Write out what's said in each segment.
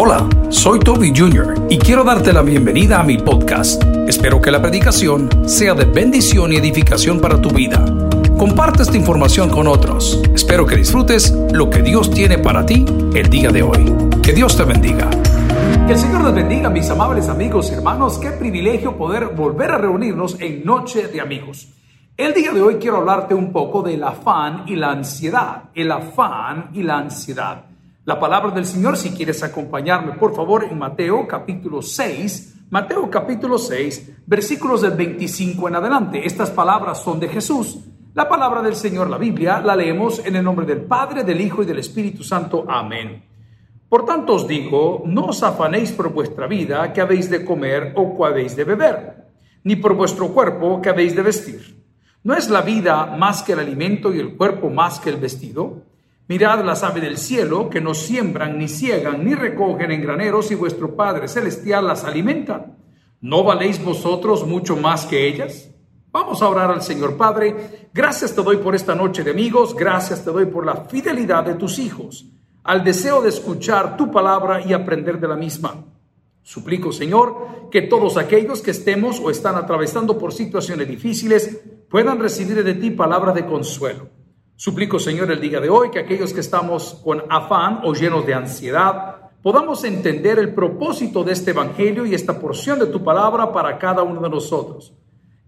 Hola, soy Toby Jr. y quiero darte la bienvenida a mi podcast. Espero que la predicación sea de bendición y edificación para tu vida. Comparte esta información con otros. Espero que disfrutes lo que Dios tiene para ti el día de hoy. Que Dios te bendiga. Que el Señor nos bendiga, mis amables amigos y hermanos. Qué privilegio poder volver a reunirnos en Noche de Amigos. El día de hoy quiero hablarte un poco del afán y la ansiedad. El afán y la ansiedad. La palabra del Señor, si quieres acompañarme, por favor, en Mateo capítulo 6, Mateo capítulo 6, versículos del 25 en adelante. Estas palabras son de Jesús. La palabra del Señor, la Biblia, la leemos en el nombre del Padre, del Hijo y del Espíritu Santo. Amén. Por tanto os digo, no os afanéis por vuestra vida, que habéis de comer o que habéis de beber, ni por vuestro cuerpo, que habéis de vestir. ¿No es la vida más que el alimento y el cuerpo más que el vestido? Mirad las aves del cielo, que no siembran, ni ciegan, ni recogen en graneros, y vuestro Padre Celestial las alimenta. ¿No valéis vosotros mucho más que ellas? Vamos a orar al Señor Padre. Gracias te doy por esta noche de amigos, gracias te doy por la fidelidad de tus hijos, al deseo de escuchar tu palabra y aprender de la misma. Suplico, Señor, que todos aquellos que estemos o están atravesando por situaciones difíciles puedan recibir de ti palabras de consuelo. Suplico, Señor, el día de hoy que aquellos que estamos con afán o llenos de ansiedad, podamos entender el propósito de este Evangelio y esta porción de tu palabra para cada uno de nosotros.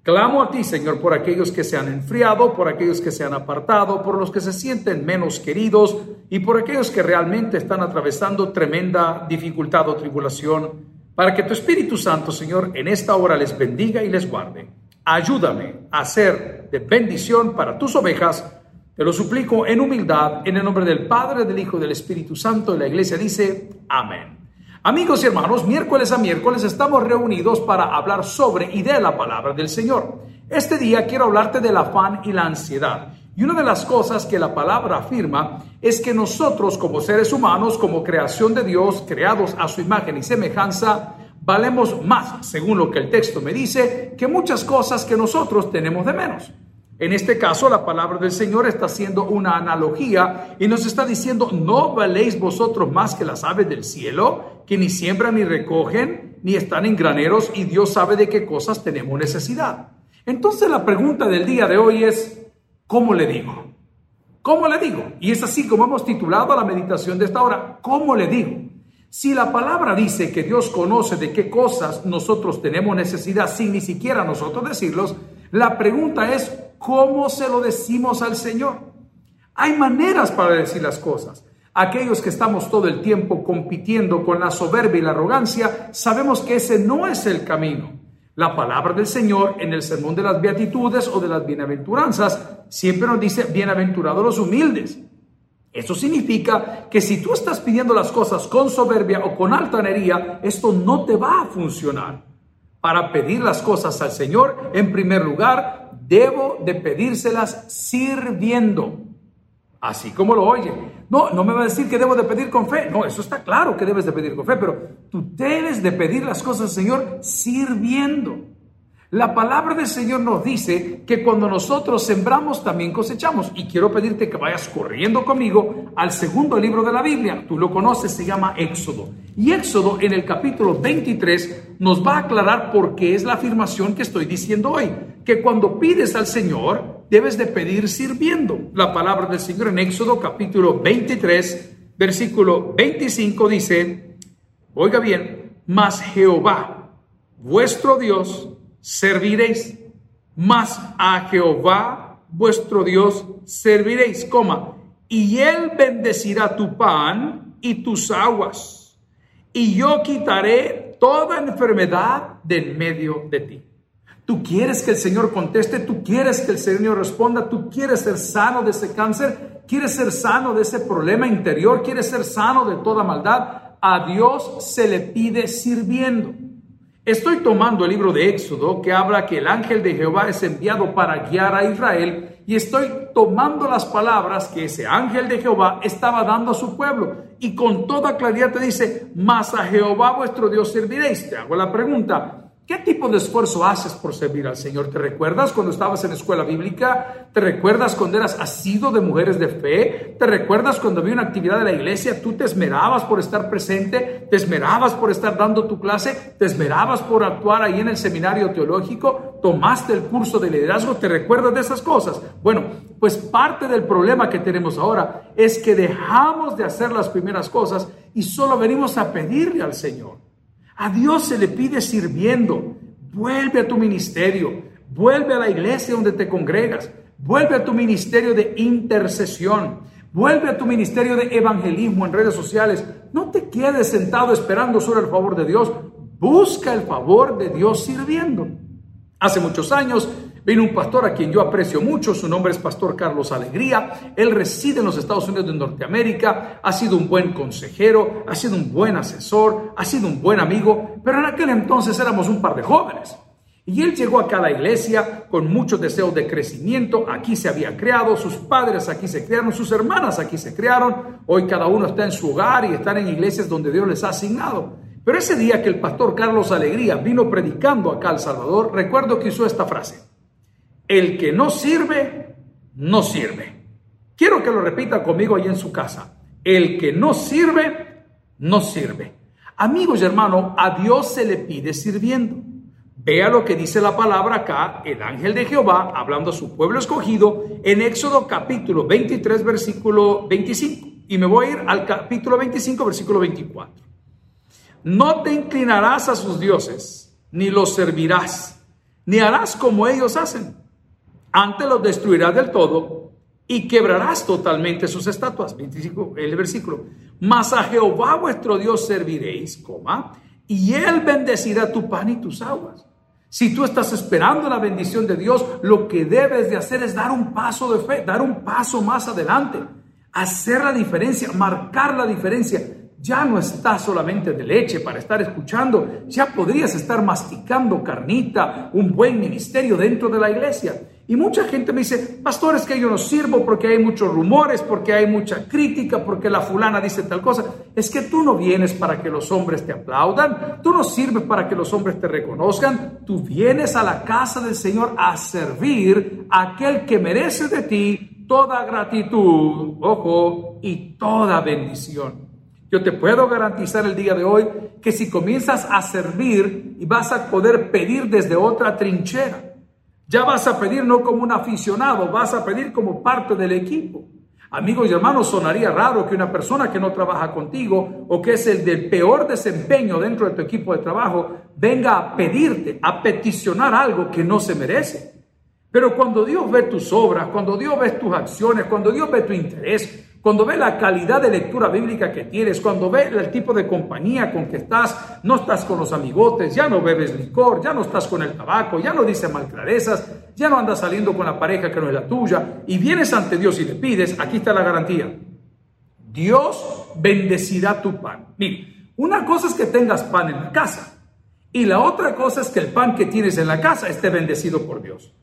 Clamo a ti, Señor, por aquellos que se han enfriado, por aquellos que se han apartado, por los que se sienten menos queridos y por aquellos que realmente están atravesando tremenda dificultad o tribulación, para que tu Espíritu Santo, Señor, en esta hora les bendiga y les guarde. Ayúdame a ser de bendición para tus ovejas te lo suplico en humildad, en el nombre del Padre, del Hijo del Espíritu Santo. Y la iglesia dice, amén. Amigos y hermanos, miércoles a miércoles estamos reunidos para hablar sobre y de la palabra del Señor. Este día quiero hablarte del afán y la ansiedad. Y una de las cosas que la palabra afirma es que nosotros como seres humanos, como creación de Dios, creados a su imagen y semejanza, valemos más, según lo que el texto me dice, que muchas cosas que nosotros tenemos de menos. En este caso, la palabra del Señor está haciendo una analogía y nos está diciendo, no valéis vosotros más que las aves del cielo, que ni siembran ni recogen, ni están en graneros, y Dios sabe de qué cosas tenemos necesidad. Entonces la pregunta del día de hoy es, ¿cómo le digo? ¿Cómo le digo? Y es así como hemos titulado la meditación de esta hora, ¿cómo le digo? Si la palabra dice que Dios conoce de qué cosas nosotros tenemos necesidad sin ni siquiera nosotros decirlos, la pregunta es, ¿cómo se lo decimos al Señor? Hay maneras para decir las cosas. Aquellos que estamos todo el tiempo compitiendo con la soberbia y la arrogancia, sabemos que ese no es el camino. La palabra del Señor en el sermón de las beatitudes o de las bienaventuranzas siempre nos dice, bienaventurados los humildes. Eso significa que si tú estás pidiendo las cosas con soberbia o con altanería, esto no te va a funcionar. Para pedir las cosas al Señor, en primer lugar, debo de pedírselas sirviendo. Así como lo oye. No, no me va a decir que debo de pedir con fe. No, eso está claro que debes de pedir con fe, pero tú debes de pedir las cosas Señor sirviendo. La palabra del Señor nos dice que cuando nosotros sembramos también cosechamos. Y quiero pedirte que vayas corriendo conmigo al segundo libro de la Biblia. Tú lo conoces, se llama Éxodo. Y Éxodo en el capítulo 23 nos va a aclarar por qué es la afirmación que estoy diciendo hoy. Que cuando pides al Señor, debes de pedir sirviendo. La palabra del Señor en Éxodo capítulo 23, versículo 25 dice, oiga bien, mas Jehová, vuestro Dios, serviréis, mas a Jehová vuestro Dios serviréis, coma, y él bendecirá tu pan y tus aguas, y yo quitaré toda enfermedad del medio de ti. Tú quieres que el Señor conteste, tú quieres que el Señor responda, tú quieres ser sano de ese cáncer, quieres ser sano de ese problema interior, quieres ser sano de toda maldad. A Dios se le pide sirviendo. Estoy tomando el libro de Éxodo que habla que el ángel de Jehová es enviado para guiar a Israel y estoy tomando las palabras que ese ángel de Jehová estaba dando a su pueblo y con toda claridad te dice, mas a Jehová vuestro Dios serviréis. Te hago la pregunta, ¿Qué tipo de esfuerzo haces por servir al Señor? ¿Te recuerdas cuando estabas en la escuela bíblica? ¿Te recuerdas cuando eras asido de mujeres de fe? ¿Te recuerdas cuando había una actividad de la iglesia? ¿Tú te esmerabas por estar presente? ¿Te esmerabas por estar dando tu clase? ¿Te esmerabas por actuar ahí en el seminario teológico? ¿Tomaste el curso de liderazgo? ¿Te recuerdas de esas cosas? Bueno, pues parte del problema que tenemos ahora es que dejamos de hacer las primeras cosas y solo venimos a pedirle al Señor. A Dios se le pide sirviendo. Vuelve a tu ministerio, vuelve a la iglesia donde te congregas, vuelve a tu ministerio de intercesión, vuelve a tu ministerio de evangelismo en redes sociales. No te quedes sentado esperando solo el favor de Dios, busca el favor de Dios sirviendo. Hace muchos años Vino un pastor a quien yo aprecio mucho, su nombre es Pastor Carlos Alegría, él reside en los Estados Unidos de Norteamérica, ha sido un buen consejero, ha sido un buen asesor, ha sido un buen amigo, pero en aquel entonces éramos un par de jóvenes. Y él llegó a cada iglesia con muchos deseos de crecimiento, aquí se había creado, sus padres aquí se crearon, sus hermanas aquí se crearon, hoy cada uno está en su hogar y están en iglesias donde Dios les ha asignado. Pero ese día que el pastor Carlos Alegría vino predicando acá al Salvador, recuerdo que usó esta frase. El que no sirve, no sirve. Quiero que lo repita conmigo ahí en su casa. El que no sirve, no sirve. Amigos y hermanos, a Dios se le pide sirviendo. Vea lo que dice la palabra acá, el ángel de Jehová, hablando a su pueblo escogido, en Éxodo capítulo 23, versículo 25. Y me voy a ir al capítulo 25, versículo 24. No te inclinarás a sus dioses, ni los servirás, ni harás como ellos hacen antes los destruirás del todo y quebrarás totalmente sus estatuas. 25, el versículo. Mas a Jehová vuestro Dios serviréis, coma, y él bendecirá tu pan y tus aguas. Si tú estás esperando la bendición de Dios, lo que debes de hacer es dar un paso de fe, dar un paso más adelante, hacer la diferencia, marcar la diferencia. Ya no estás solamente de leche para estar escuchando, ya podrías estar masticando carnita, un buen ministerio dentro de la iglesia. Y mucha gente me dice, pastor, es que yo no sirvo porque hay muchos rumores, porque hay mucha crítica, porque la fulana dice tal cosa. Es que tú no vienes para que los hombres te aplaudan, tú no sirves para que los hombres te reconozcan, tú vienes a la casa del Señor a servir a aquel que merece de ti toda gratitud, ojo, y toda bendición. Yo te puedo garantizar el día de hoy que si comienzas a servir y vas a poder pedir desde otra trinchera, ya vas a pedir no como un aficionado, vas a pedir como parte del equipo. Amigos y hermanos, sonaría raro que una persona que no trabaja contigo o que es el del peor desempeño dentro de tu equipo de trabajo venga a pedirte, a peticionar algo que no se merece. Pero cuando Dios ve tus obras, cuando Dios ve tus acciones, cuando Dios ve tu interés, cuando ve la calidad de lectura bíblica que tienes, cuando ve el tipo de compañía con que estás, no estás con los amigotes, ya no bebes licor, ya no estás con el tabaco, ya no dices malclarezas, ya no andas saliendo con la pareja que no es la tuya, y vienes ante Dios y le pides, aquí está la garantía. Dios bendecirá tu pan. Mira, una cosa es que tengas pan en la casa y la otra cosa es que el pan que tienes en la casa esté bendecido por Dios.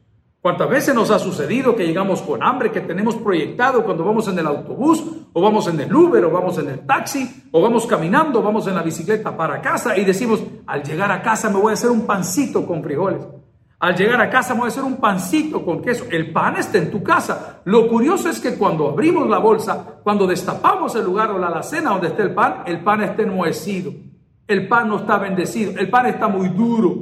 ¿Cuántas veces nos ha sucedido que llegamos con hambre, que tenemos proyectado cuando vamos en el autobús, o vamos en el Uber, o vamos en el taxi, o vamos caminando, o vamos en la bicicleta para casa y decimos, al llegar a casa me voy a hacer un pancito con frijoles? Al llegar a casa me voy a hacer un pancito con queso. El pan está en tu casa. Lo curioso es que cuando abrimos la bolsa, cuando destapamos el lugar o la alacena donde está el pan, el pan está enmohecido. El pan no está bendecido. El pan está muy duro.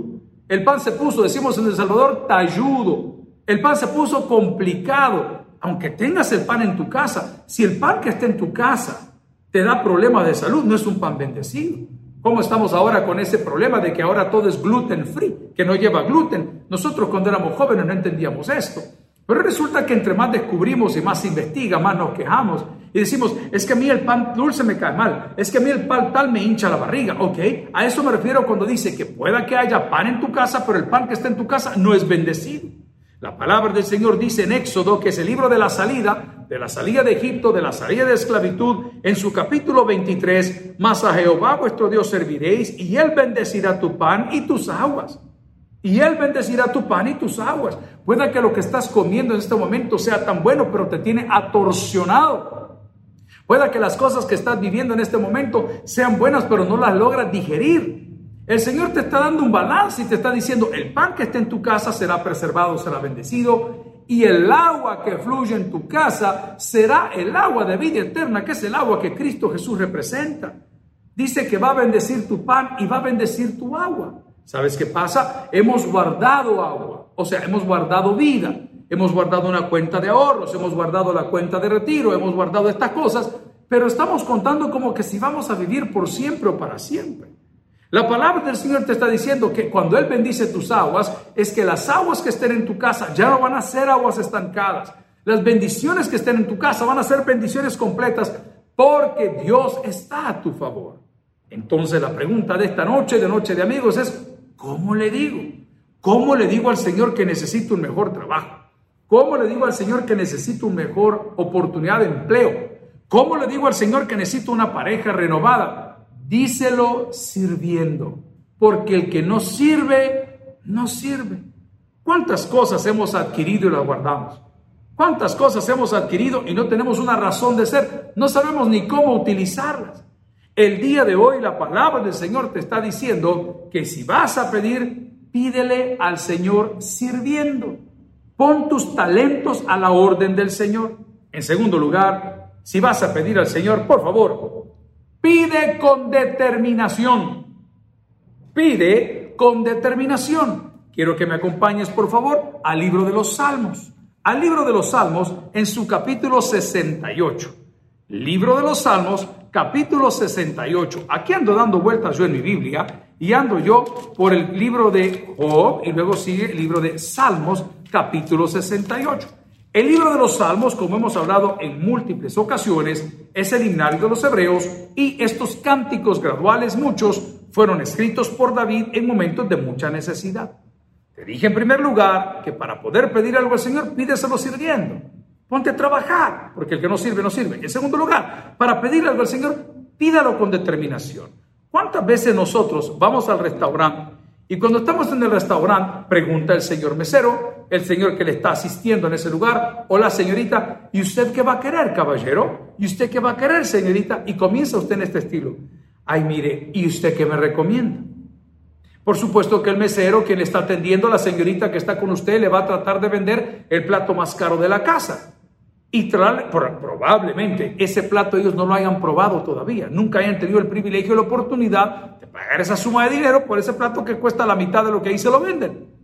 El pan se puso, decimos en El Salvador, talludo. El pan se puso complicado. Aunque tengas el pan en tu casa, si el pan que está en tu casa te da problemas de salud, no es un pan bendecido. ¿Cómo estamos ahora con ese problema de que ahora todo es gluten free, que no lleva gluten? Nosotros cuando éramos jóvenes no entendíamos esto. Pero resulta que entre más descubrimos y más se investiga, más nos quejamos y decimos, es que a mí el pan dulce me cae mal, es que a mí el pan tal me hincha la barriga, ¿ok? A eso me refiero cuando dice que pueda que haya pan en tu casa, pero el pan que está en tu casa no es bendecido. La palabra del Señor dice en Éxodo, que es el libro de la salida, de la salida de Egipto, de la salida de esclavitud, en su capítulo 23, mas a Jehová vuestro Dios serviréis y él bendecirá tu pan y tus aguas. Y él bendecirá tu pan y tus aguas. Puede que lo que estás comiendo en este momento sea tan bueno, pero te tiene atorsionado. Puede que las cosas que estás viviendo en este momento sean buenas, pero no las logras digerir. El Señor te está dando un balance y te está diciendo, el pan que esté en tu casa será preservado, será bendecido, y el agua que fluye en tu casa será el agua de vida eterna, que es el agua que Cristo Jesús representa. Dice que va a bendecir tu pan y va a bendecir tu agua. ¿Sabes qué pasa? Hemos guardado agua, o sea, hemos guardado vida, hemos guardado una cuenta de ahorros, hemos guardado la cuenta de retiro, hemos guardado estas cosas, pero estamos contando como que si vamos a vivir por siempre o para siempre. La palabra del Señor te está diciendo que cuando Él bendice tus aguas, es que las aguas que estén en tu casa ya no van a ser aguas estancadas. Las bendiciones que estén en tu casa van a ser bendiciones completas porque Dios está a tu favor. Entonces la pregunta de esta noche, de noche de amigos, es, ¿cómo le digo? ¿Cómo le digo al Señor que necesito un mejor trabajo? ¿Cómo le digo al Señor que necesito una mejor oportunidad de empleo? ¿Cómo le digo al Señor que necesito una pareja renovada? Díselo sirviendo, porque el que no sirve, no sirve. ¿Cuántas cosas hemos adquirido y las guardamos? ¿Cuántas cosas hemos adquirido y no tenemos una razón de ser? No sabemos ni cómo utilizarlas. El día de hoy la palabra del Señor te está diciendo que si vas a pedir, pídele al Señor sirviendo. Pon tus talentos a la orden del Señor. En segundo lugar, si vas a pedir al Señor, por favor, Pide con determinación. Pide con determinación. Quiero que me acompañes, por favor, al libro de los Salmos. Al libro de los Salmos en su capítulo 68. Libro de los Salmos, capítulo 68. Aquí ando dando vueltas yo en mi Biblia y ando yo por el libro de Job y luego sigue el libro de Salmos, capítulo 68. El libro de los Salmos, como hemos hablado en múltiples ocasiones, es el himnario de los hebreos y estos cánticos graduales, muchos, fueron escritos por David en momentos de mucha necesidad. Te dije en primer lugar que para poder pedir algo al Señor, pídeselo sirviendo. Ponte a trabajar, porque el que no sirve, no sirve. En segundo lugar, para pedir algo al Señor, pídalo con determinación. ¿Cuántas veces nosotros vamos al restaurante y cuando estamos en el restaurante, pregunta el señor mesero, el señor que le está asistiendo en ese lugar, o la señorita, ¿y usted qué va a querer, caballero? ¿Y usted qué va a querer, señorita? Y comienza usted en este estilo. Ay, mire, ¿y usted qué me recomienda? Por supuesto que el mesero, quien está atendiendo a la señorita que está con usted, le va a tratar de vender el plato más caro de la casa. Y probablemente ese plato ellos no lo hayan probado todavía, nunca hayan tenido el privilegio y la oportunidad de pagar esa suma de dinero por ese plato que cuesta la mitad de lo que ahí se lo venden.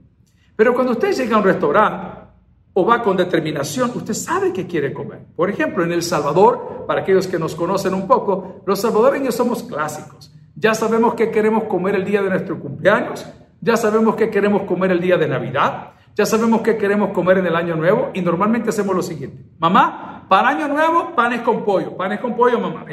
Pero cuando usted llega a un restaurante o va con determinación, usted sabe qué quiere comer. Por ejemplo, en El Salvador, para aquellos que nos conocen un poco, los salvadoreños somos clásicos. Ya sabemos qué queremos comer el día de nuestro cumpleaños, ya sabemos qué queremos comer el día de Navidad, ya sabemos qué queremos comer en el año nuevo y normalmente hacemos lo siguiente. Mamá, para año nuevo, panes con pollo. Panes con pollo, mamá.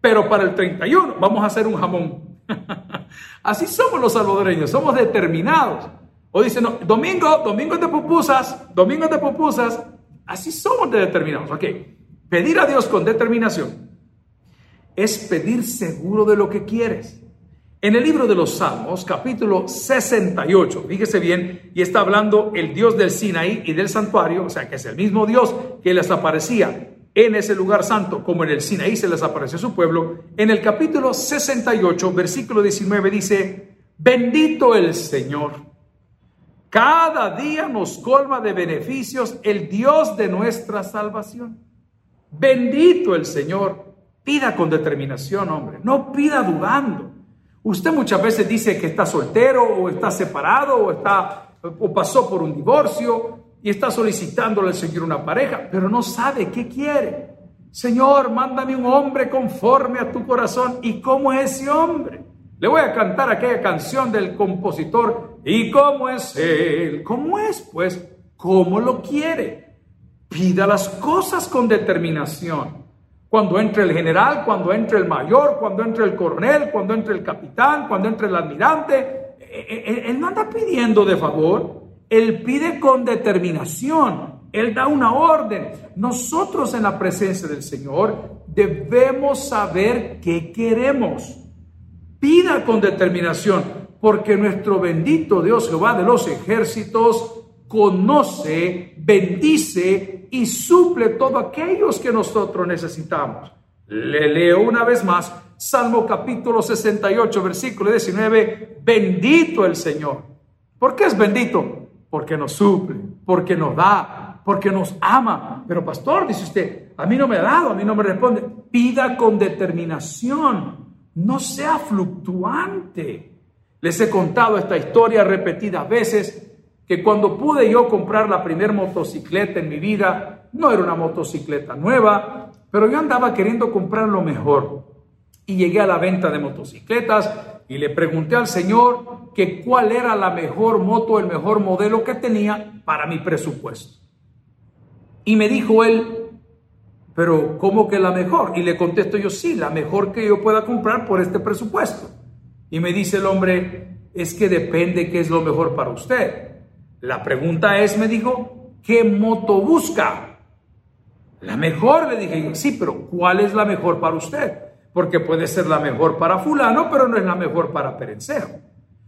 Pero para el 31 vamos a hacer un jamón. Así somos los salvadoreños, somos determinados. O dicen, no, domingo, domingo de pupusas, domingo de pupusas. Así somos de determinados. Ok, pedir a Dios con determinación es pedir seguro de lo que quieres. En el libro de los Salmos, capítulo 68, fíjese bien, y está hablando el Dios del Sinaí y del santuario, o sea que es el mismo Dios que les aparecía en ese lugar santo, como en el Sinaí se les apareció su pueblo. En el capítulo 68, versículo 19 dice, bendito el Señor. Cada día nos colma de beneficios el Dios de nuestra salvación. Bendito el Señor. Pida con determinación, hombre. No pida dudando. Usted muchas veces dice que está soltero o está separado o, está, o pasó por un divorcio y está solicitándole al Señor una pareja, pero no sabe qué quiere. Señor, mándame un hombre conforme a tu corazón. ¿Y cómo es ese hombre? Le voy a cantar aquella canción del compositor. ¿Y cómo es él? ¿Cómo es? Pues, ¿cómo lo quiere? Pida las cosas con determinación. Cuando entre el general, cuando entre el mayor, cuando entre el coronel, cuando entre el capitán, cuando entre el almirante, eh, eh, eh, él no anda pidiendo de favor, él pide con determinación, él da una orden. Nosotros en la presencia del Señor debemos saber qué queremos. Pida con determinación, porque nuestro bendito Dios Jehová de los ejércitos conoce, bendice y suple todo aquellos que nosotros necesitamos. Le leo una vez más Salmo capítulo 68, versículo 19. Bendito el Señor. ¿Por qué es bendito? Porque nos suple, porque nos da, porque nos ama. Pero pastor, dice usted, a mí no me ha dado, a mí no me responde. Pida con determinación, no sea fluctuante. Les he contado esta historia repetidas veces que cuando pude yo comprar la primera motocicleta en mi vida, no era una motocicleta nueva, pero yo andaba queriendo comprar lo mejor. Y llegué a la venta de motocicletas y le pregunté al Señor que cuál era la mejor moto, el mejor modelo que tenía para mi presupuesto. Y me dijo él, pero ¿cómo que la mejor? Y le contesto yo, sí, la mejor que yo pueda comprar por este presupuesto. Y me dice el hombre, es que depende qué es lo mejor para usted. La pregunta es, me dijo, ¿qué moto busca? La mejor, le dije, sí, pero ¿cuál es la mejor para usted? Porque puede ser la mejor para fulano, pero no es la mejor para perencejo.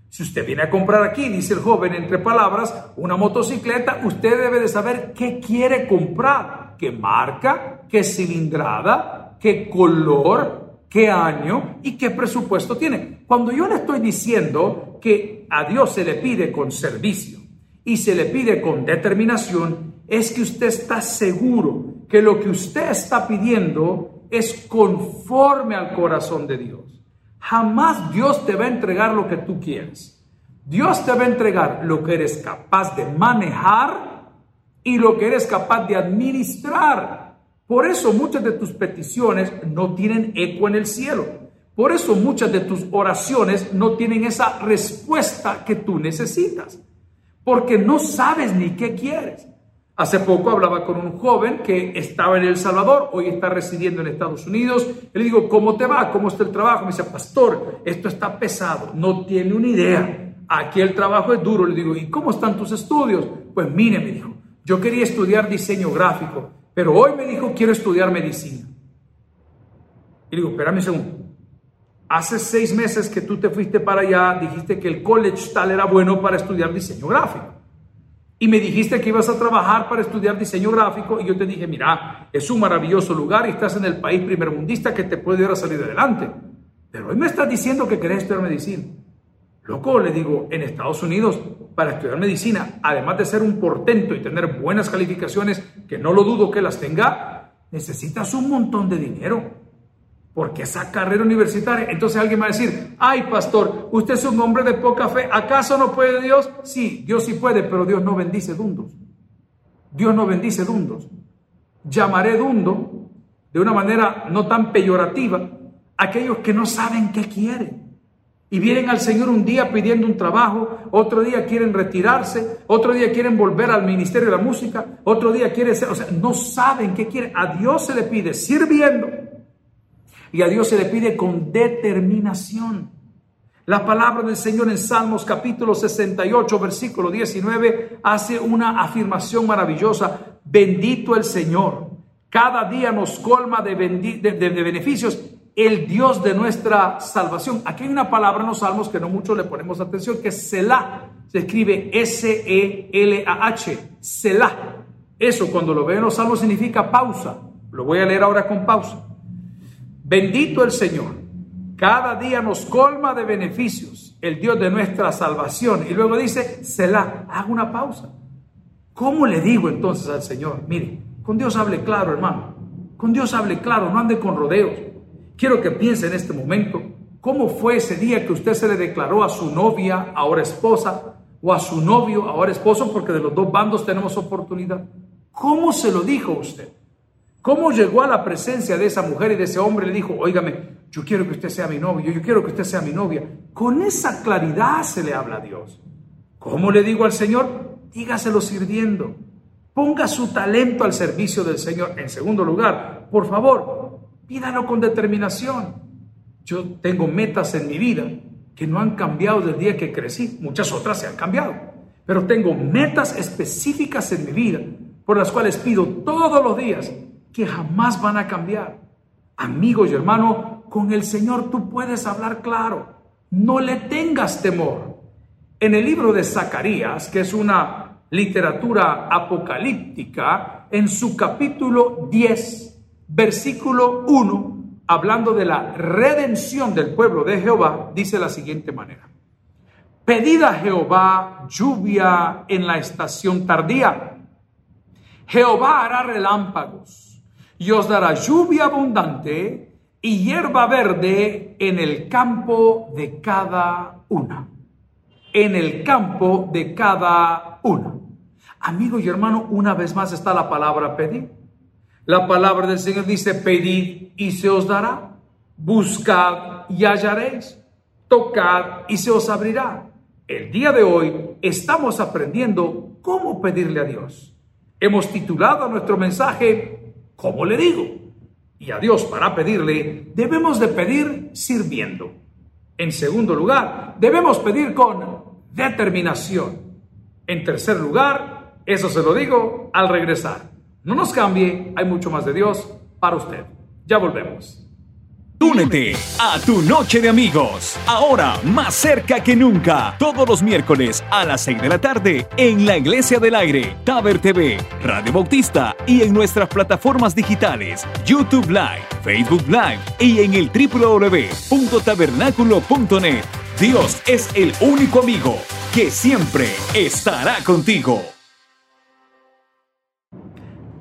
Si usted viene a comprar aquí, dice el joven entre palabras, una motocicleta, usted debe de saber qué quiere comprar, qué marca, qué cilindrada, qué color, qué año y qué presupuesto tiene. Cuando yo le estoy diciendo que a Dios se le pide con servicio, y se le pide con determinación, es que usted está seguro que lo que usted está pidiendo es conforme al corazón de Dios. Jamás Dios te va a entregar lo que tú quieres. Dios te va a entregar lo que eres capaz de manejar y lo que eres capaz de administrar. Por eso muchas de tus peticiones no tienen eco en el cielo. Por eso muchas de tus oraciones no tienen esa respuesta que tú necesitas porque no sabes ni qué quieres. Hace poco hablaba con un joven que estaba en El Salvador, hoy está residiendo en Estados Unidos. Le digo, ¿cómo te va? ¿Cómo está el trabajo? Me dice, pastor, esto está pesado, no tiene una idea. Aquí el trabajo es duro. Le digo, ¿y cómo están tus estudios? Pues mire, me dijo, yo quería estudiar diseño gráfico, pero hoy me dijo, quiero estudiar medicina. Y le digo, espérame un segundo. Hace seis meses que tú te fuiste para allá, dijiste que el college tal era bueno para estudiar diseño gráfico. Y me dijiste que ibas a trabajar para estudiar diseño gráfico y yo te dije, mira, es un maravilloso lugar y estás en el país primermundista que te puede ayudar a salir adelante. Pero hoy me estás diciendo que querés estudiar medicina. Loco, le digo, en Estados Unidos, para estudiar medicina, además de ser un portento y tener buenas calificaciones, que no lo dudo que las tenga, necesitas un montón de dinero. Porque esa carrera universitaria, entonces alguien va a decir, ay pastor, usted es un hombre de poca fe, ¿acaso no puede Dios? Sí, Dios sí puede, pero Dios no bendice dundos. Dios no bendice dundos. Llamaré dundo de una manera no tan peyorativa aquellos que no saben qué quieren. Y vienen al Señor un día pidiendo un trabajo, otro día quieren retirarse, otro día quieren volver al ministerio de la música, otro día quieren ser, o sea, no saben qué quieren. A Dios se le pide sirviendo y a Dios se le pide con determinación. La palabra del Señor en Salmos capítulo 68, versículo 19, hace una afirmación maravillosa. Bendito el Señor. Cada día nos colma de, beneficios el Dios de nuestra salvación. Aquí hay una palabra en los salmos que no mucho le ponemos atención, que es Selah. Se escribe S-E-L-A-H. Selah. Eso cuando lo veo en los salmos significa pausa. Lo voy a leer ahora con pausa. Bendito el Señor. Cada día nos colma de beneficios el Dios de nuestra salvación. Y luego dice, Selah, haga una pausa. ¿Cómo le digo entonces al Señor? Mire, con Dios hable claro, hermano. Con Dios hable claro, no ande con rodeos. Quiero que piense en este momento cómo fue ese día que usted se le declaró a su novia, ahora esposa, o a su novio, ahora esposo, porque de los dos bandos tenemos oportunidad. ¿Cómo se lo dijo usted? ¿Cómo llegó a la presencia de esa mujer y de ese hombre? Le dijo, óigame, yo quiero que usted sea mi novio, yo quiero que usted sea mi novia. Con esa claridad se le habla a Dios. ¿Cómo le digo al Señor? Dígaselo sirviendo. Ponga su talento al servicio del Señor. En segundo lugar, por favor, pídalo con determinación. Yo tengo metas en mi vida que no han cambiado desde el día que crecí. Muchas otras se han cambiado. Pero tengo metas específicas en mi vida por las cuales pido todos los días que jamás van a cambiar. Amigos y hermano, con el Señor tú puedes hablar claro. No le tengas temor. En el libro de Zacarías, que es una literatura apocalíptica, en su capítulo 10, versículo 1, hablando de la redención del pueblo de Jehová, dice la siguiente manera. Pedid a Jehová lluvia en la estación tardía. Jehová hará relámpagos y os dará lluvia abundante y hierba verde en el campo de cada una. En el campo de cada una. Amigo y hermano, una vez más está la palabra pedir. La palabra del Señor dice, pedid y se os dará. Buscad y hallaréis. Tocad y se os abrirá. El día de hoy estamos aprendiendo cómo pedirle a Dios. Hemos titulado nuestro mensaje, ¿cómo le digo? Y a Dios para pedirle debemos de pedir sirviendo. En segundo lugar, debemos pedir con determinación. En tercer lugar, eso se lo digo al regresar. No nos cambie, hay mucho más de Dios para usted. Ya volvemos. Únete a tu noche de amigos. Ahora más cerca que nunca. Todos los miércoles a las 6 de la tarde en la Iglesia del Aire, Taber TV, Radio Bautista y en nuestras plataformas digitales, YouTube Live, Facebook Live y en el www.tabernáculo.net. Dios es el único amigo que siempre estará contigo.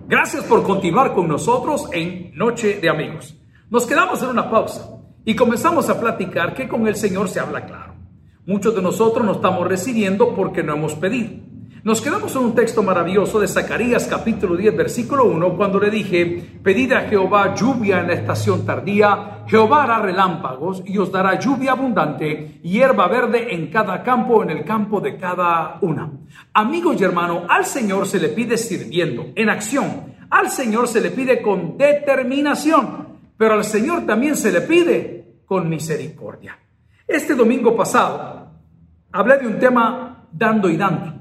Gracias por continuar con nosotros en Noche de Amigos. Nos quedamos en una pausa y comenzamos a platicar que con el Señor se habla claro. Muchos de nosotros no estamos recibiendo porque no hemos pedido. Nos quedamos en un texto maravilloso de Zacarías capítulo 10 versículo 1 cuando le dije, pedid a Jehová lluvia en la estación tardía, Jehová hará relámpagos y os dará lluvia abundante, hierba verde en cada campo, en el campo de cada una. Amigo y hermano, al Señor se le pide sirviendo, en acción. Al Señor se le pide con determinación pero al Señor también se le pide con misericordia. Este domingo pasado hablé de un tema dando y dando.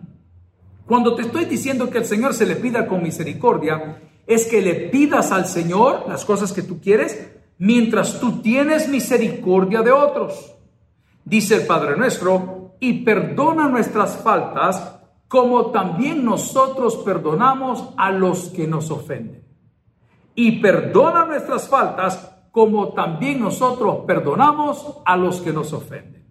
Cuando te estoy diciendo que al Señor se le pida con misericordia, es que le pidas al Señor las cosas que tú quieres mientras tú tienes misericordia de otros. Dice el Padre nuestro, y perdona nuestras faltas como también nosotros perdonamos a los que nos ofenden y perdona nuestras faltas como también nosotros perdonamos a los que nos ofenden.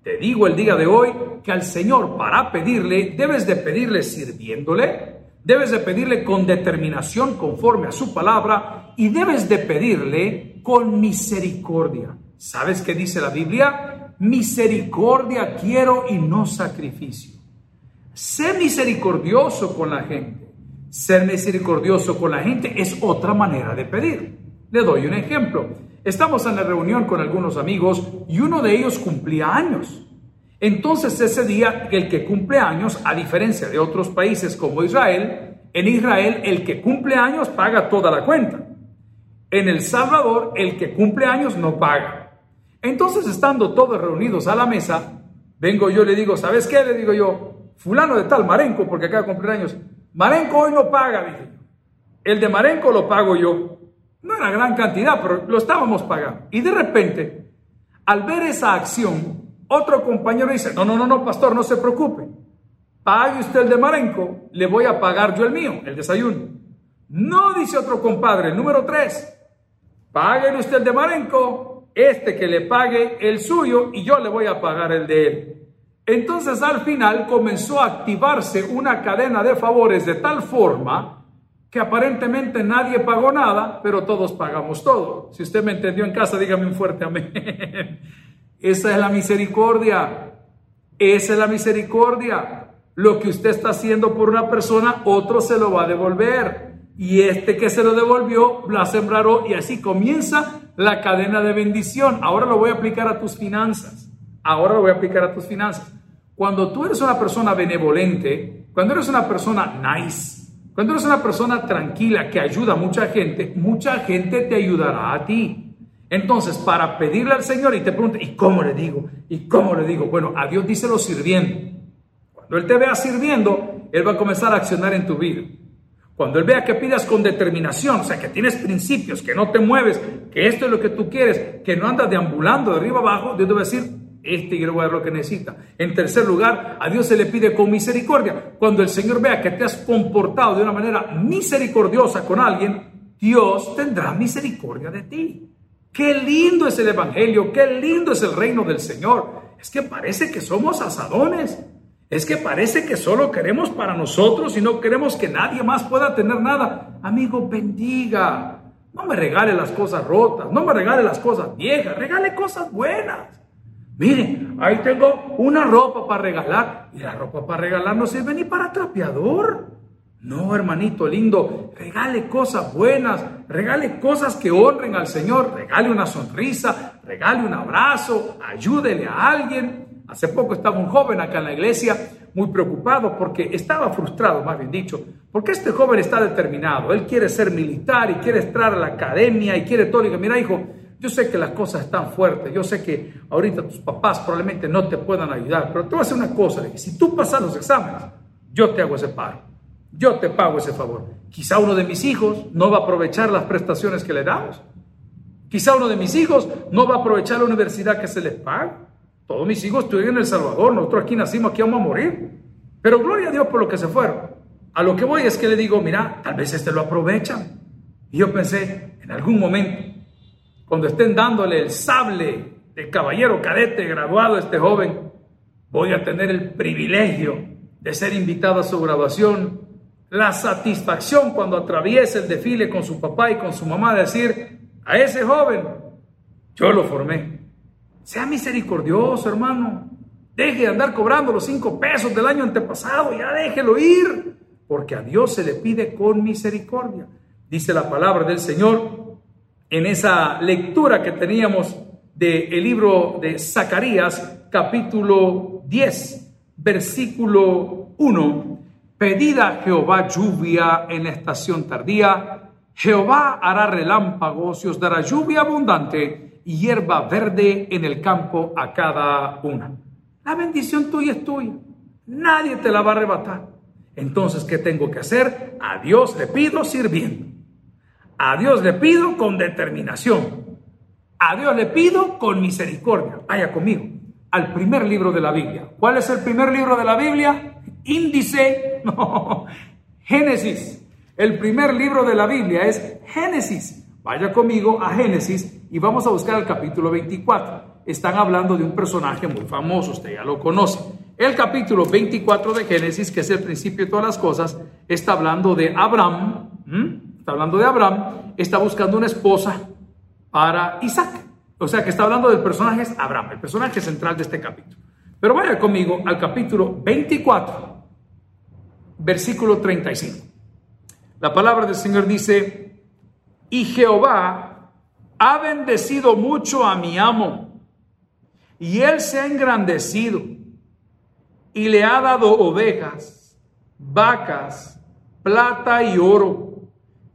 Te digo el día de hoy que al Señor para pedirle debes de pedirle sirviéndole, debes de pedirle con determinación conforme a su palabra y debes de pedirle con misericordia. ¿Sabes qué dice la Biblia? Misericordia quiero y no sacrificio. Sé misericordioso con la gente. Ser misericordioso con la gente es otra manera de pedir. Le doy un ejemplo. Estamos en la reunión con algunos amigos y uno de ellos cumplía años. Entonces ese día, el que cumple años, a diferencia de otros países como Israel, en Israel el que cumple años paga toda la cuenta. En El Salvador el que cumple años no paga. Entonces estando todos reunidos a la mesa, vengo yo le digo, ¿sabes qué? Le digo yo, fulano de tal, Marenco, porque acaba de cumplir años, Marenco hoy no paga, dije El de Marenco lo pago yo. No era gran cantidad, pero lo estábamos pagando. Y de repente, al ver esa acción, otro compañero dice, no, no, no, no, pastor, no se preocupe. Pague usted el de Marenco, le voy a pagar yo el mío, el desayuno. No, dice otro compadre, el número tres. Pague usted el de Marenco, este que le pague el suyo y yo le voy a pagar el de él. Entonces al final comenzó a activarse una cadena de favores de tal forma que aparentemente nadie pagó nada, pero todos pagamos todo. Si usted me entendió en casa, dígame un fuerte amén. Esa es la misericordia. Esa es la misericordia. Lo que usted está haciendo por una persona, otro se lo va a devolver. Y este que se lo devolvió, la sembraró y así comienza la cadena de bendición. Ahora lo voy a aplicar a tus finanzas. Ahora lo voy a aplicar a tus finanzas. Cuando tú eres una persona benevolente, cuando eres una persona nice, cuando eres una persona tranquila que ayuda a mucha gente, mucha gente te ayudará a ti. Entonces, para pedirle al Señor y te pregunte, ¿y cómo le digo? ¿Y cómo le digo? Bueno, a Dios díselo sirviendo. Cuando Él te vea sirviendo, Él va a comenzar a accionar en tu vida. Cuando Él vea que pidas con determinación, o sea, que tienes principios, que no te mueves, que esto es lo que tú quieres, que no andas deambulando de arriba abajo, Dios te va a decir, este quiero lo que necesita. En tercer lugar, a Dios se le pide con misericordia. Cuando el Señor vea que te has comportado de una manera misericordiosa con alguien, Dios tendrá misericordia de ti. Qué lindo es el Evangelio, qué lindo es el reino del Señor. Es que parece que somos asadones. Es que parece que solo queremos para nosotros y no queremos que nadie más pueda tener nada. Amigo, bendiga. No me regale las cosas rotas, no me regale las cosas viejas, regale cosas buenas. Mire, ahí tengo una ropa para regalar y la ropa para regalar no sirve ni para trapeador. No, hermanito lindo, regale cosas buenas, regale cosas que honren al Señor, regale una sonrisa, regale un abrazo, ayúdele a alguien. Hace poco estaba un joven acá en la iglesia muy preocupado porque estaba frustrado, más bien dicho, porque este joven está determinado, él quiere ser militar y quiere entrar a la academia y quiere todo. Y mira hijo, yo sé que las cosas están fuertes, yo sé que ahorita tus papás probablemente no te puedan ayudar, pero te voy a hacer una cosa, si tú pasas los exámenes, yo te hago ese paro yo te pago ese favor. Quizá uno de mis hijos no va a aprovechar las prestaciones que le damos. Quizá uno de mis hijos no va a aprovechar la universidad que se les paga. Todos mis hijos estudian en El Salvador, nosotros aquí nacimos, aquí vamos a morir. Pero gloria a Dios por lo que se fueron. A lo que voy es que le digo, mira, tal vez este lo aprovechan. Y yo pensé, en algún momento, cuando estén dándole el sable de caballero cadete graduado a este joven, voy a tener el privilegio de ser invitado a su graduación la satisfacción cuando atraviesa el desfile con su papá y con su mamá, decir, a ese joven, yo lo formé. Sea misericordioso, hermano. Deje de andar cobrando los cinco pesos del año antepasado, ya déjelo ir, porque a Dios se le pide con misericordia. Dice la palabra del Señor en esa lectura que teníamos del libro de Zacarías, capítulo 10, versículo 1 Pedid a Jehová lluvia en la estación tardía. Jehová hará relámpagos y os dará lluvia abundante y hierba verde en el campo a cada una. La bendición tuya es tuya. Nadie te la va a arrebatar. Entonces, ¿qué tengo que hacer? A Dios le pido sirviendo. A Dios le pido con determinación. A Dios le pido con misericordia. Vaya conmigo al primer libro de la Biblia. ¿Cuál es el primer libro de la Biblia? índice, no, Génesis. El primer libro de la Biblia es Génesis. Vaya conmigo a Génesis y vamos a buscar el capítulo 24. Están hablando de un personaje muy famoso, usted ya lo conoce. El capítulo 24 de Génesis, que es el principio de todas las cosas, está hablando de Abraham, está hablando de Abraham, está buscando una esposa para Isaac. O sea que está hablando del personaje Abraham, el personaje central de este capítulo. Pero vaya conmigo al capítulo 24, versículo 35. La palabra del Señor dice, y Jehová ha bendecido mucho a mi amo, y él se ha engrandecido, y le ha dado ovejas, vacas, plata y oro,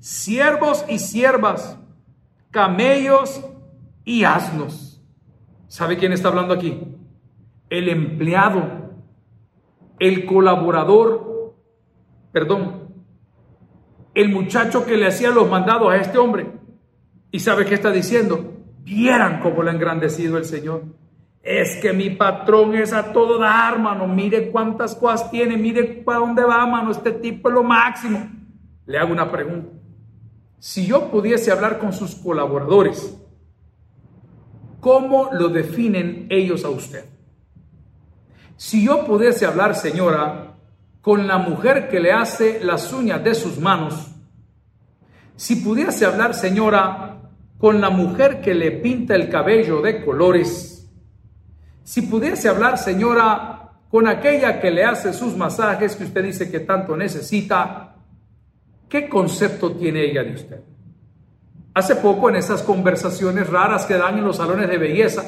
siervos y siervas, camellos y asnos. ¿Sabe quién está hablando aquí? el empleado, el colaborador, perdón, el muchacho que le hacía los mandados a este hombre. ¿Y sabe qué está diciendo? Vieran cómo le ha engrandecido el Señor. Es que mi patrón es a todo dar, mano. Mire cuántas cosas tiene, mire para dónde va, mano. Este tipo es lo máximo. Le hago una pregunta. Si yo pudiese hablar con sus colaboradores, ¿cómo lo definen ellos a usted? Si yo pudiese hablar, señora, con la mujer que le hace las uñas de sus manos, si pudiese hablar, señora, con la mujer que le pinta el cabello de colores, si pudiese hablar, señora, con aquella que le hace sus masajes que usted dice que tanto necesita, ¿qué concepto tiene ella de usted? Hace poco en esas conversaciones raras que dan en los salones de belleza,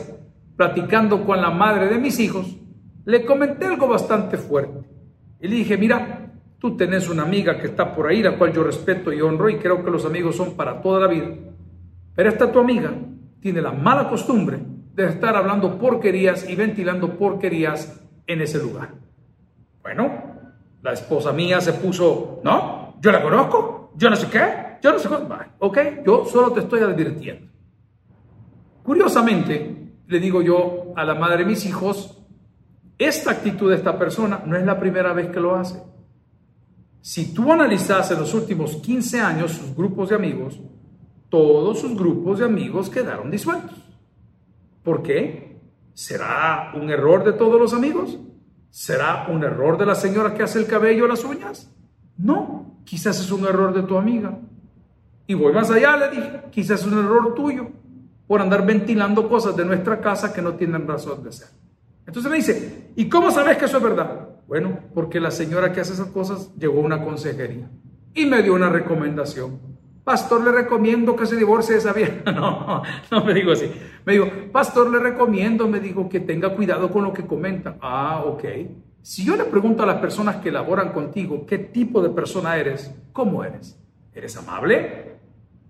platicando con la madre de mis hijos, le comenté algo bastante fuerte. Y le dije, mira, tú tenés una amiga que está por ahí, la cual yo respeto y honro y creo que los amigos son para toda la vida. Pero esta tu amiga tiene la mala costumbre de estar hablando porquerías y ventilando porquerías en ese lugar. Bueno, la esposa mía se puso, no, yo la conozco, yo no sé qué, yo no sé qué. ok, yo solo te estoy advirtiendo. Curiosamente, le digo yo a la madre de mis hijos, esta actitud de esta persona no es la primera vez que lo hace. Si tú analizas en los últimos 15 años sus grupos de amigos, todos sus grupos de amigos quedaron disueltos. ¿Por qué? ¿Será un error de todos los amigos? ¿Será un error de la señora que hace el cabello o las uñas? No, quizás es un error de tu amiga. Y voy más allá, le dije, quizás es un error tuyo por andar ventilando cosas de nuestra casa que no tienen razón de ser. Entonces me dice, ¿y cómo sabes que eso es verdad? Bueno, porque la señora que hace esas cosas llegó a una consejería y me dio una recomendación. Pastor, le recomiendo que se divorcie de esa vieja. No, no me digo así. Me digo, pastor, le recomiendo, me digo, que tenga cuidado con lo que comenta. Ah, ok. Si yo le pregunto a las personas que laboran contigo, ¿qué tipo de persona eres? ¿Cómo eres? ¿Eres amable?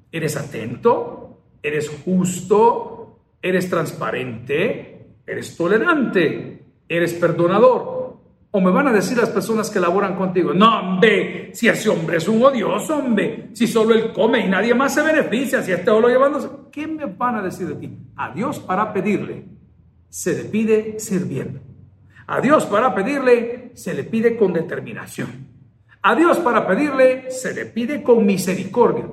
¿Eres atento? ¿Eres justo? ¿Eres transparente? ¿Eres tolerante? ¿Eres perdonador? O me van a decir las personas que laboran contigo, no, hombre, si ese hombre es un odioso, hombre, si solo él come y nadie más se beneficia, si este lo llevándose, ¿qué me van a decir de ti? A Dios para pedirle se le pide sirviendo. A Dios para pedirle se le pide con determinación. A Dios para pedirle se le pide con misericordia.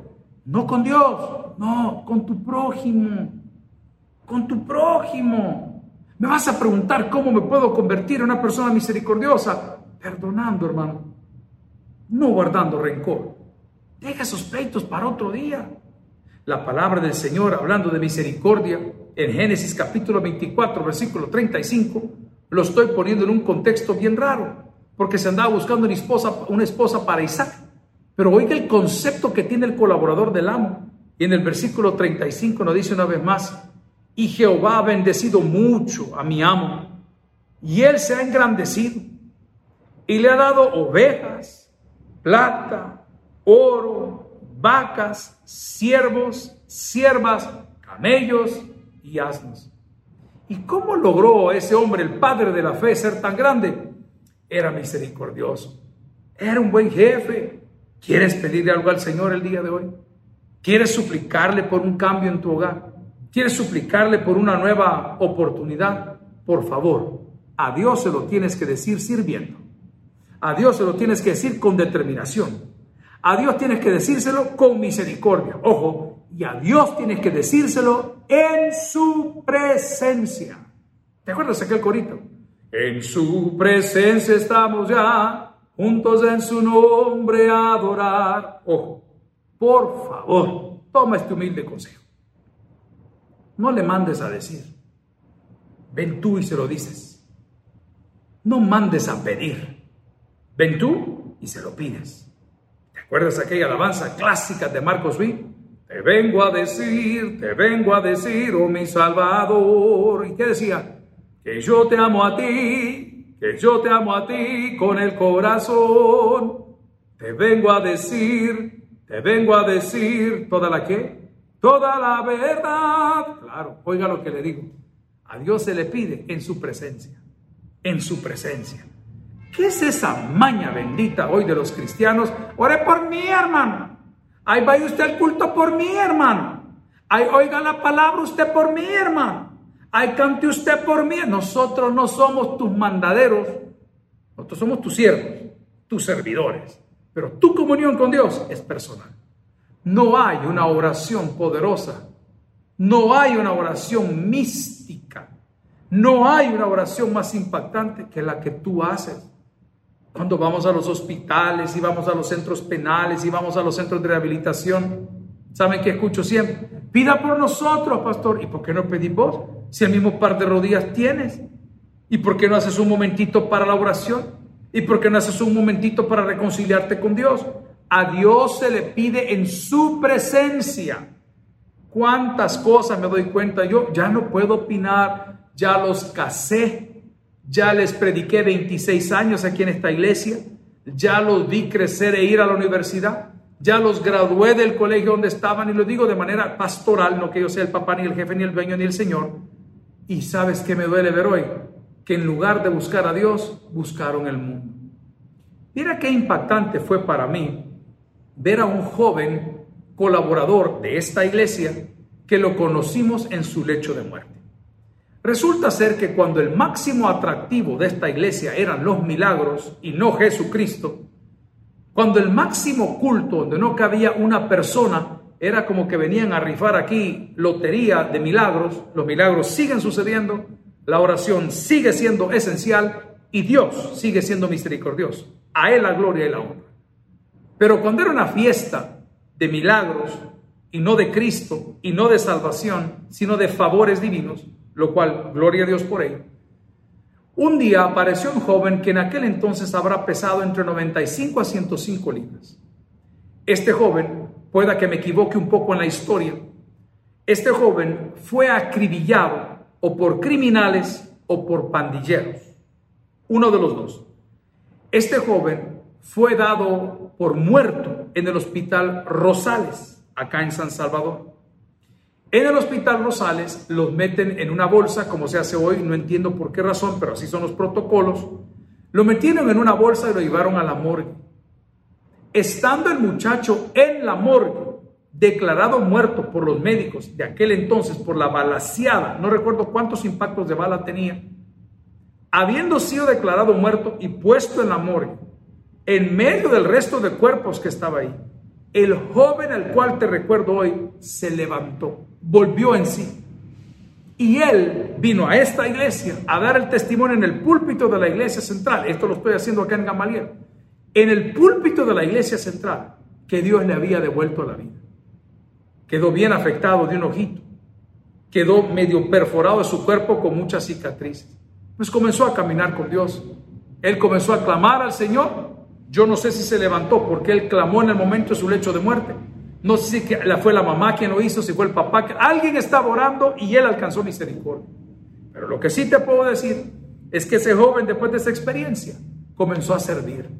No con Dios, no, con tu prójimo. Con tu prójimo. Me vas a preguntar cómo me puedo convertir en una persona misericordiosa. Perdonando, hermano. No guardando rencor. Deja esos pleitos para otro día. La palabra del Señor, hablando de misericordia, en Génesis capítulo 24, versículo 35, lo estoy poniendo en un contexto bien raro, porque se andaba buscando una esposa, una esposa para Isaac. Pero oiga el concepto que tiene el colaborador del amo. Y en el versículo 35 nos dice una vez más, y Jehová ha bendecido mucho a mi amo, y él se ha engrandecido, y le ha dado ovejas, plata, oro, vacas, siervos, siervas, camellos y asnos. ¿Y cómo logró ese hombre, el padre de la fe, ser tan grande? Era misericordioso, era un buen jefe. ¿Quieres pedirle algo al Señor el día de hoy? ¿Quieres suplicarle por un cambio en tu hogar? ¿Quieres suplicarle por una nueva oportunidad? Por favor, a Dios se lo tienes que decir sirviendo. A Dios se lo tienes que decir con determinación. A Dios tienes que decírselo con misericordia. Ojo, y a Dios tienes que decírselo en su presencia. ¿Te acuerdas aquel corito? En su presencia estamos ya, juntos en su nombre adorar. Ojo, por favor, toma este humilde consejo. No le mandes a decir. Ven tú y se lo dices. No mandes a pedir. Ven tú y se lo pides. ¿Te acuerdas aquella alabanza clásica de Marcos Witt? Te vengo a decir, te vengo a decir, oh mi Salvador. ¿Y qué decía? Que yo te amo a ti, que yo te amo a ti con el corazón. Te vengo a decir, te vengo a decir, ¿toda la qué? toda la verdad. Claro, oiga lo que le digo. A Dios se le pide en su presencia, en su presencia. ¿Qué es esa maña bendita hoy de los cristianos? Ore por mí, hermano. Ahí vaya usted al culto por mí, hermano. Ahí oiga la palabra usted por mí, hermano. Ahí cante usted por mí. Nosotros no somos tus mandaderos. Nosotros somos tus siervos, tus servidores. Pero tu comunión con Dios es personal. No hay una oración poderosa. No hay una oración mística. No hay una oración más impactante que la que tú haces. Cuando vamos a los hospitales y vamos a los centros penales y vamos a los centros de rehabilitación, ¿saben qué escucho siempre? Pida por nosotros, pastor. ¿Y por qué no pedís vos? Si el mismo par de rodillas tienes. ¿Y por qué no haces un momentito para la oración? ¿Y por qué no haces un momentito para reconciliarte con Dios? A Dios se le pide en su presencia. ¿Cuántas cosas me doy cuenta yo? Ya no puedo opinar, ya los casé, ya les prediqué 26 años aquí en esta iglesia, ya los vi crecer e ir a la universidad, ya los gradué del colegio donde estaban y lo digo de manera pastoral, no que yo sea el papá, ni el jefe, ni el dueño, ni el Señor. Y sabes qué me duele ver hoy? Que en lugar de buscar a Dios, buscaron el mundo. Mira qué impactante fue para mí ver a un joven colaborador de esta iglesia que lo conocimos en su lecho de muerte. Resulta ser que cuando el máximo atractivo de esta iglesia eran los milagros y no Jesucristo, cuando el máximo culto donde no cabía una persona era como que venían a rifar aquí lotería de milagros, los milagros siguen sucediendo, la oración sigue siendo esencial y Dios sigue siendo misericordioso. A Él la gloria y la honra. Pero cuando era una fiesta de milagros y no de Cristo y no de salvación, sino de favores divinos, lo cual, gloria a Dios por ello, un día apareció un joven que en aquel entonces habrá pesado entre 95 a 105 libras. Este joven pueda que me equivoque un poco en la historia, este joven fue acribillado o por criminales o por pandilleros, uno de los dos. Este joven fue dado por muerto en el hospital Rosales, acá en San Salvador. En el hospital Rosales los meten en una bolsa, como se hace hoy, no entiendo por qué razón, pero así son los protocolos. Lo metieron en una bolsa y lo llevaron a la morgue. Estando el muchacho en la morgue, declarado muerto por los médicos de aquel entonces por la balaseada, no recuerdo cuántos impactos de bala tenía, habiendo sido declarado muerto y puesto en la morgue, en medio del resto de cuerpos que estaba ahí, el joven al cual te recuerdo hoy se levantó, volvió en sí. Y él vino a esta iglesia a dar el testimonio en el púlpito de la iglesia central. Esto lo estoy haciendo acá en Gamaliel en el púlpito de la iglesia central que Dios le había devuelto la vida. Quedó bien afectado de un ojito, quedó medio perforado de su cuerpo con muchas cicatrices. Pues comenzó a caminar con Dios. Él comenzó a clamar al Señor. Yo no sé si se levantó porque él clamó en el momento de su lecho de muerte. No sé si fue la mamá quien lo hizo, si fue el papá. Alguien estaba orando y él alcanzó misericordia. Pero lo que sí te puedo decir es que ese joven después de esa experiencia comenzó a servir.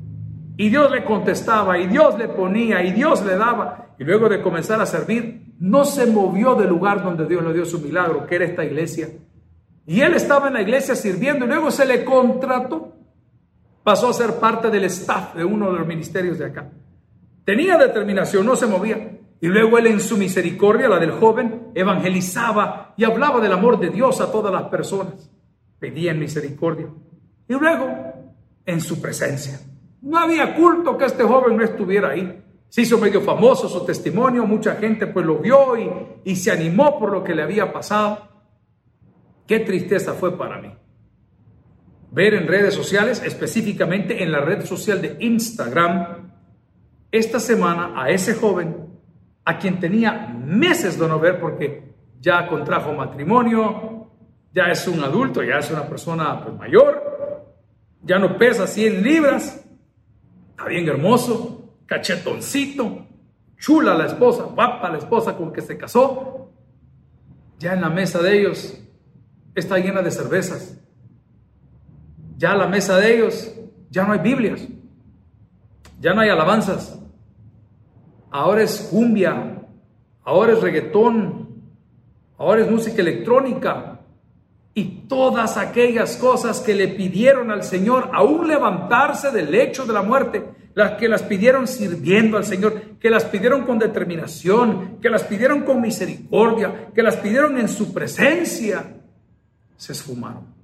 Y Dios le contestaba, y Dios le ponía, y Dios le daba. Y luego de comenzar a servir, no se movió del lugar donde Dios le dio su milagro, que era esta iglesia. Y él estaba en la iglesia sirviendo y luego se le contrató. Pasó a ser parte del staff de uno de los ministerios de acá. Tenía determinación, no se movía. Y luego él en su misericordia, la del joven, evangelizaba y hablaba del amor de Dios a todas las personas. Pedía misericordia. Y luego en su presencia. No había culto que este joven no estuviera ahí. Se hizo medio famoso su testimonio, mucha gente pues lo vio y, y se animó por lo que le había pasado. Qué tristeza fue para mí ver en redes sociales, específicamente en la red social de Instagram, esta semana a ese joven a quien tenía meses de no ver porque ya contrajo matrimonio, ya es un adulto, ya es una persona pues, mayor, ya no pesa 100 libras, bien hermoso, cachetoncito, chula la esposa, guapa la esposa con que se casó. Ya en la mesa de ellos está llena de cervezas. Ya la mesa de ellos ya no hay Biblias, ya no hay alabanzas. Ahora es cumbia, ahora es reggaetón, ahora es música electrónica, y todas aquellas cosas que le pidieron al Señor, aún levantarse del lecho de la muerte, las que las pidieron sirviendo al Señor, que las pidieron con determinación, que las pidieron con misericordia, que las pidieron en su presencia, se esfumaron.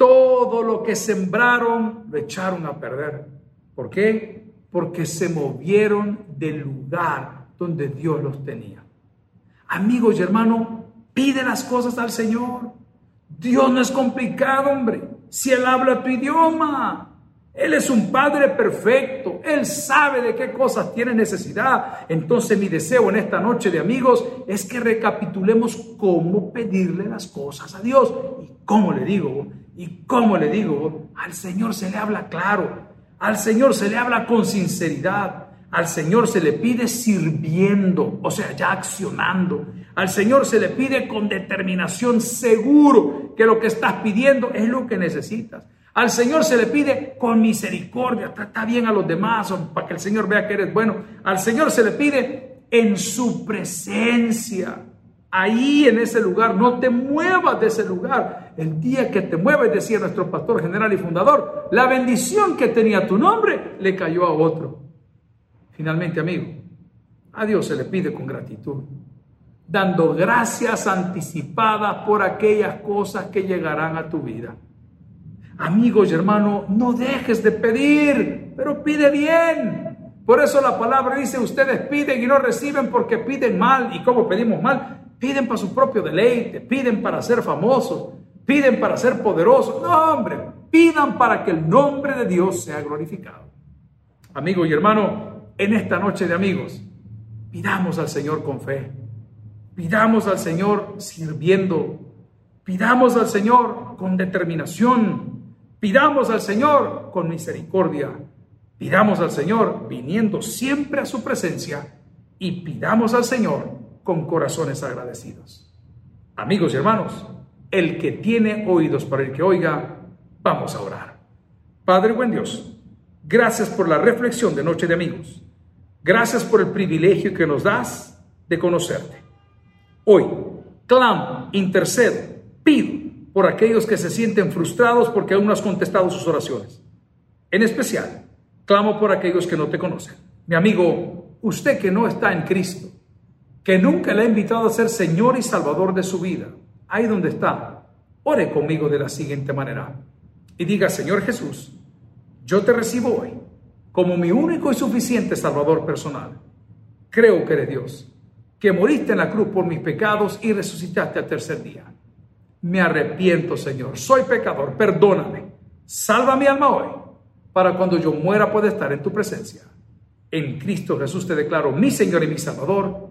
Todo lo que sembraron lo echaron a perder. ¿Por qué? Porque se movieron del lugar donde Dios los tenía. Amigos y hermanos, Pide las cosas al Señor. Dios no es complicado, hombre. Si Él habla tu idioma, Él es un Padre perfecto. Él sabe de qué cosas tiene necesidad. Entonces mi deseo en esta noche de amigos es que recapitulemos cómo pedirle las cosas a Dios. ¿Y cómo le digo? ¿Y cómo le digo? Al Señor se le habla claro. Al Señor se le habla con sinceridad. Al Señor se le pide sirviendo, o sea, ya accionando. Al Señor se le pide con determinación seguro que lo que estás pidiendo es lo que necesitas. Al Señor se le pide con misericordia, trata bien a los demás para que el Señor vea que eres bueno. Al Señor se le pide en su presencia. Ahí en ese lugar, no te muevas de ese lugar. El día que te mueves, decía nuestro pastor general y fundador, la bendición que tenía tu nombre le cayó a otro. Finalmente, amigo, a Dios se le pide con gratitud, dando gracias anticipadas por aquellas cosas que llegarán a tu vida. Amigos y hermanos, no dejes de pedir, pero pide bien, Por eso la palabra dice, ustedes piden y no reciben porque piden mal. ¿Y cómo pedimos mal? Piden para su propio deleite, piden para ser famosos, piden para ser poderosos. No, hombre, pidan para que el nombre de Dios sea glorificado. Amigo y hermano, en esta noche de amigos, pidamos al Señor con fe, pidamos al Señor sirviendo, pidamos al Señor con determinación, pidamos al Señor con misericordia, pidamos al Señor viniendo siempre a su presencia y pidamos al Señor con corazones agradecidos. Amigos y hermanos, el que tiene oídos para el que oiga, vamos a orar. Padre buen Dios, Gracias por la reflexión de Noche de Amigos. Gracias por el privilegio que nos das de conocerte. Hoy, clamo, intercedo, pido por aquellos que se sienten frustrados porque aún no has contestado sus oraciones. En especial, clamo por aquellos que no te conocen. Mi amigo, usted que no está en Cristo, que nunca le ha invitado a ser Señor y Salvador de su vida, ahí donde está, ore conmigo de la siguiente manera y diga, Señor Jesús, yo te recibo hoy como mi único y suficiente Salvador personal. Creo que eres Dios, que moriste en la cruz por mis pecados y resucitaste al tercer día. Me arrepiento, Señor. Soy pecador. Perdóname. Salva mi alma hoy, para cuando yo muera pueda estar en tu presencia. En Cristo Jesús te declaro mi Señor y mi Salvador.